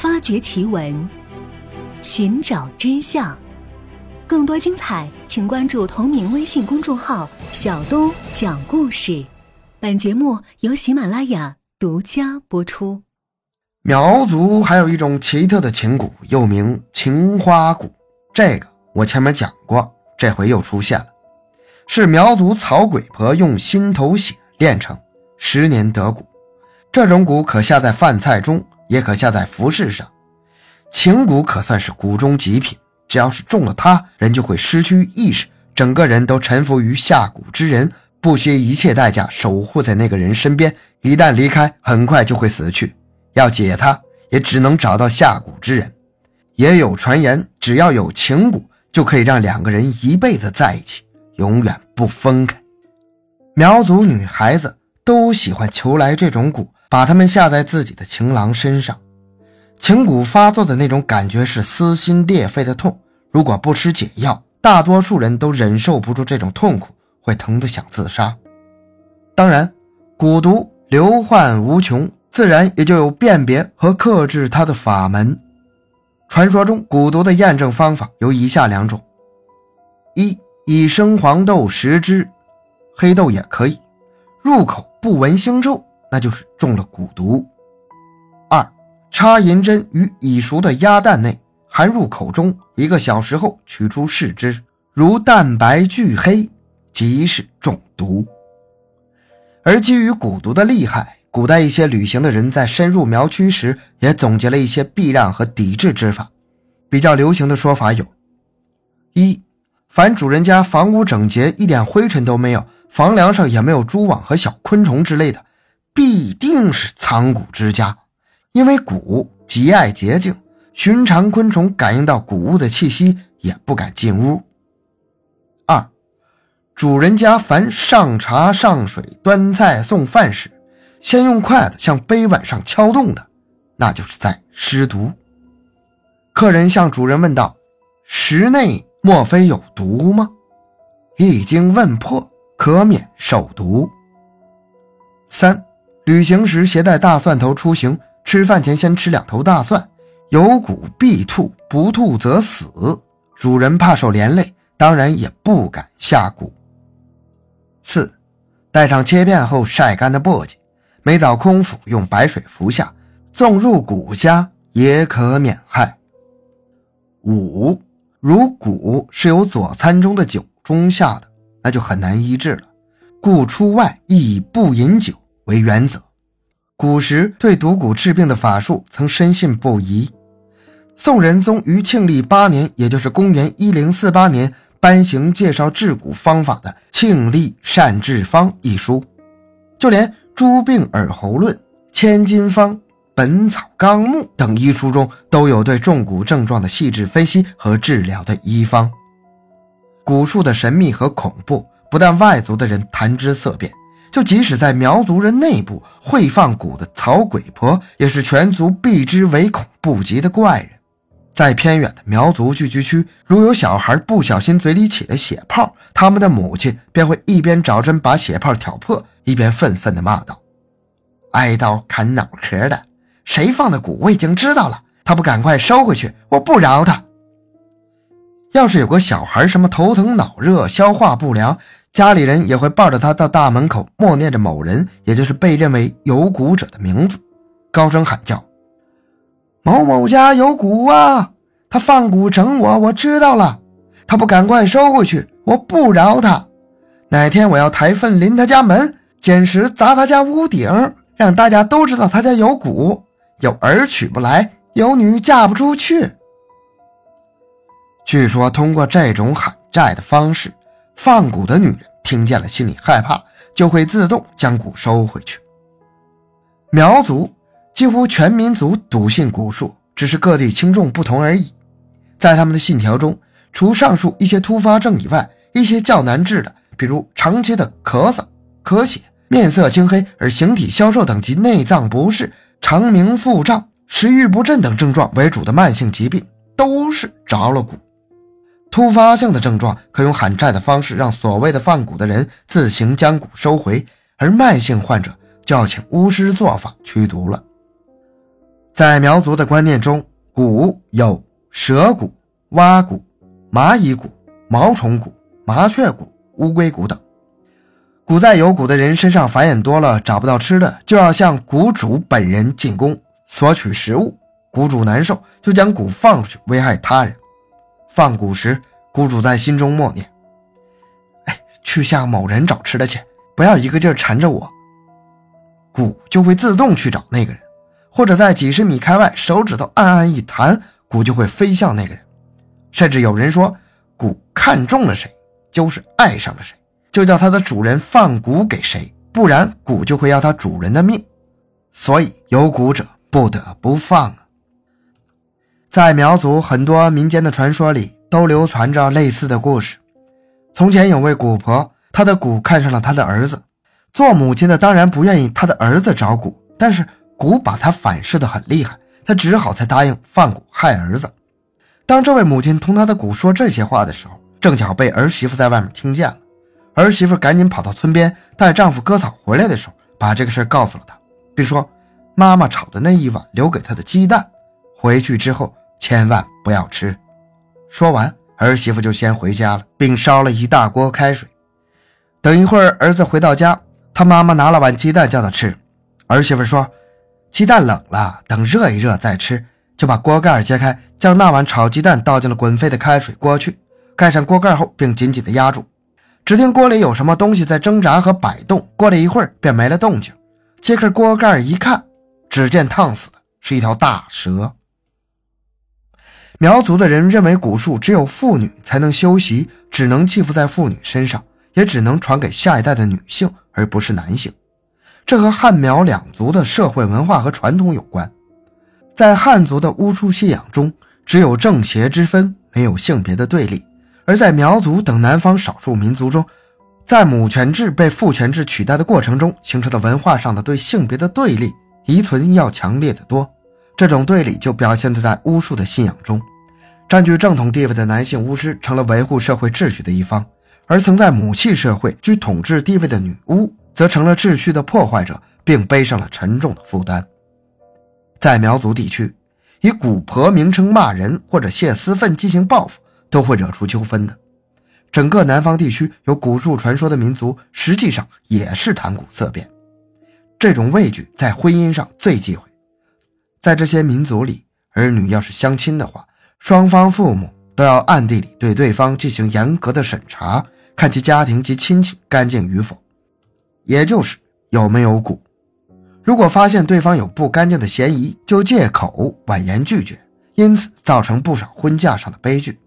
发掘奇闻，寻找真相。更多精彩，请关注同名微信公众号“小东讲故事”。本节目由喜马拉雅独家播出。苗族还有一种奇特的琴鼓，又名情花鼓。这个我前面讲过，这回又出现了，是苗族草鬼婆用心头血炼成，十年得鼓。这种鼓可下在饭菜中。也可下在服饰上，情蛊可算是蛊中极品。只要是中了它，人就会失去意识，整个人都臣服于下蛊之人，不惜一切代价守护在那个人身边。一旦离开，很快就会死去。要解它，也只能找到下蛊之人。也有传言，只要有情蛊，就可以让两个人一辈子在一起，永远不分开。苗族女孩子都喜欢求来这种蛊。把他们下在自己的情郎身上，情蛊发作的那种感觉是撕心裂肺的痛。如果不吃解药，大多数人都忍受不住这种痛苦，会疼得想自杀。当然，蛊毒流患无穷，自然也就有辨别和克制它的法门。传说中，蛊毒的验证方法有以下两种：一，以生黄豆十只，黑豆也可以，入口不闻腥臭。那就是中了蛊毒。二，插银针于已熟的鸭蛋内，含入口中，一个小时后取出试之，如蛋白俱黑，即是中毒。而基于蛊毒的厉害，古代一些旅行的人在深入苗区时，也总结了一些避让和抵制之法。比较流行的说法有：一，凡主人家房屋整洁，一点灰尘都没有，房梁上也没有蛛网和小昆虫之类的。必定是藏蛊之家，因为蛊极爱洁净，寻常昆虫感应到谷物的气息也不敢进屋。二，主人家凡上茶上水、端菜送饭时，先用筷子向杯碗上敲动的，那就是在施毒。客人向主人问道：“食内莫非有毒吗？”一经问破，可免受毒。三。旅行时携带大蒜头出行，吃饭前先吃两头大蒜，有蛊必吐，不吐则死。主人怕受连累，当然也不敢下蛊。四，带上切片后晒干的簸箕，每早空腹用白水服下，纵入蛊家也可免害。五，如蛊是由佐餐中的酒中下的，那就很难医治了，故出外亦不饮酒。为原则，古时对毒蛊治病的法术曾深信不疑。宋仁宗于庆历八年，也就是公元一零四八年，颁行介绍治蛊方法的《庆历善治方》一书，就连《诸病耳喉论》《千金方》《本草纲目》等医书中，都有对中蛊症状的细致分析和治疗的医方。蛊术的神秘和恐怖，不但外族的人谈之色变。就即使在苗族人内部会放蛊的草鬼婆，也是全族避之唯恐不及的怪人。在偏远的苗族聚居区，如有小孩不小心嘴里起了血泡，他们的母亲便会一边找针把血泡挑破，一边愤愤地骂道：“挨刀砍脑壳的，谁放的蛊我已经知道了，他不赶快收回去，我不饶他。”要是有个小孩什么头疼脑热、消化不良，家里人也会抱着他到大门口，默念着某人，也就是被认为有蛊者的名字，高声喊叫：“某某家有蛊啊！他放蛊整我，我知道了。他不赶快收回去，我不饶他。哪天我要抬粪临他家门，捡石砸他家屋顶，让大家都知道他家有蛊，有儿娶不来，有女嫁不出去。”据说通过这种喊债的方式。放蛊的女人听见了，心里害怕，就会自动将蛊收回去。苗族几乎全民族笃信蛊术，只是各地轻重不同而已。在他们的信条中，除上述一些突发症以外，一些较难治的，比如长期的咳嗽、咳血、面色青黑而形体消瘦等及内脏不适、肠鸣腹胀、食欲不振等症状为主的慢性疾病，都是着了蛊。突发性的症状可用喊债的方式让所谓的放蛊的人自行将蛊收回，而慢性患者就要请巫师做法驱毒了。在苗族的观念中，蛊有蛇蛊、蛙蛊、蚂蚁蛊、毛虫蛊、麻雀蛊、乌龟蛊等。蛊在有蛊的人身上繁衍多了，找不到吃的，就要向蛊主本人进攻，索取食物。蛊主难受，就将蛊放出去，危害他人。放蛊时，蛊主在心中默念：“哎，去向某人找吃的去，不要一个劲儿缠着我。”蛊就会自动去找那个人，或者在几十米开外，手指头暗暗一弹，蛊就会飞向那个人。甚至有人说，蛊看中了谁，就是爱上了谁。就叫它的主人放蛊给谁，不然蛊就会要它主人的命。所以有蛊者不得不放。在苗族很多民间的传说里，都流传着类似的故事。从前有位蛊婆，她的蛊看上了她的儿子。做母亲的当然不愿意她的儿子找蛊，但是蛊把她反噬的很厉害，她只好才答应放蛊害儿子。当这位母亲同她的蛊说这些话的时候，正巧被儿媳妇在外面听见了。儿媳妇赶紧跑到村边，带丈夫割草回来的时候，把这个事告诉了她，并说：“妈妈炒的那一碗留给她的鸡蛋，回去之后千万不要吃。”说完，儿媳妇就先回家了，并烧了一大锅开水。等一会儿，儿子回到家，他妈妈拿了碗鸡蛋叫他吃。儿媳妇说：“鸡蛋冷了，等热一热再吃。”就把锅盖揭开，将那碗炒鸡蛋倒进了滚沸的开水锅去，盖上锅盖后，并紧紧地压住。只听锅里有什么东西在挣扎和摆动，过了一会儿便没了动静。揭开锅盖一看，只见烫死的是一条大蛇。苗族的人认为蛊术只有妇女才能修习，只能寄附在妇女身上，也只能传给下一代的女性，而不是男性。这和汉苗两族的社会文化和传统有关。在汉族的巫术信仰中，只有正邪之分，没有性别的对立。而在苗族等南方少数民族中，在母权制被父权制取代的过程中形成的文化上的对性别的对立，遗存要强烈的多。这种对立就表现在巫术的信仰中。占据正统地位的男性巫师成了维护社会秩序的一方，而曾在母系社会居统治地位的女巫则成了秩序的破坏者，并背上了沉重的负担。在苗族地区，以蛊婆名称骂人或者泄私愤进行报复。都会惹出纠纷的。整个南方地区有蛊术传说的民族，实际上也是谈蛊色变。这种畏惧在婚姻上最忌讳。在这些民族里，儿女要是相亲的话，双方父母都要暗地里对对方进行严格的审查，看其家庭及亲戚干净与否，也就是有没有蛊。如果发现对方有不干净的嫌疑，就借口婉言拒绝，因此造成不少婚嫁上的悲剧。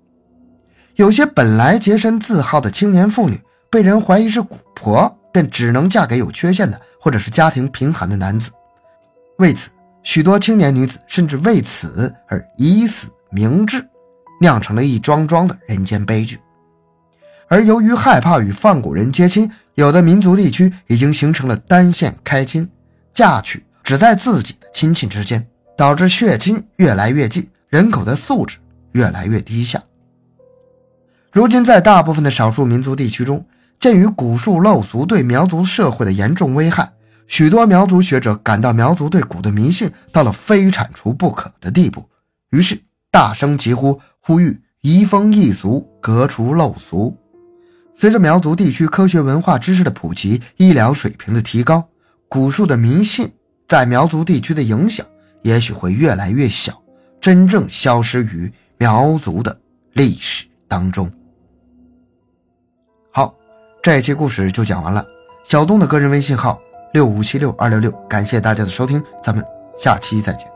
有些本来洁身自好的青年妇女，被人怀疑是蛊婆，便只能嫁给有缺陷的或者是家庭贫寒的男子。为此，许多青年女子甚至为此而以死明志，酿成了一桩桩的人间悲剧。而由于害怕与放蛊人结亲，有的民族地区已经形成了单线开亲，嫁娶只在自己的亲戚之间，导致血亲越来越近，人口的素质越来越低下。如今，在大部分的少数民族地区中，鉴于蛊术陋俗对苗族社会的严重危害，许多苗族学者感到苗族对蛊的迷信到了非铲除不可的地步，于是大声疾呼，呼吁移风易俗，革除陋俗。随着苗族地区科学文化知识的普及，医疗水平的提高，蛊术的迷信在苗族地区的影响也许会越来越小，真正消失于苗族的历史当中。好这一期故事就讲完了。小东的个人微信号六五七六二六六，感谢大家的收听，咱们下期再见。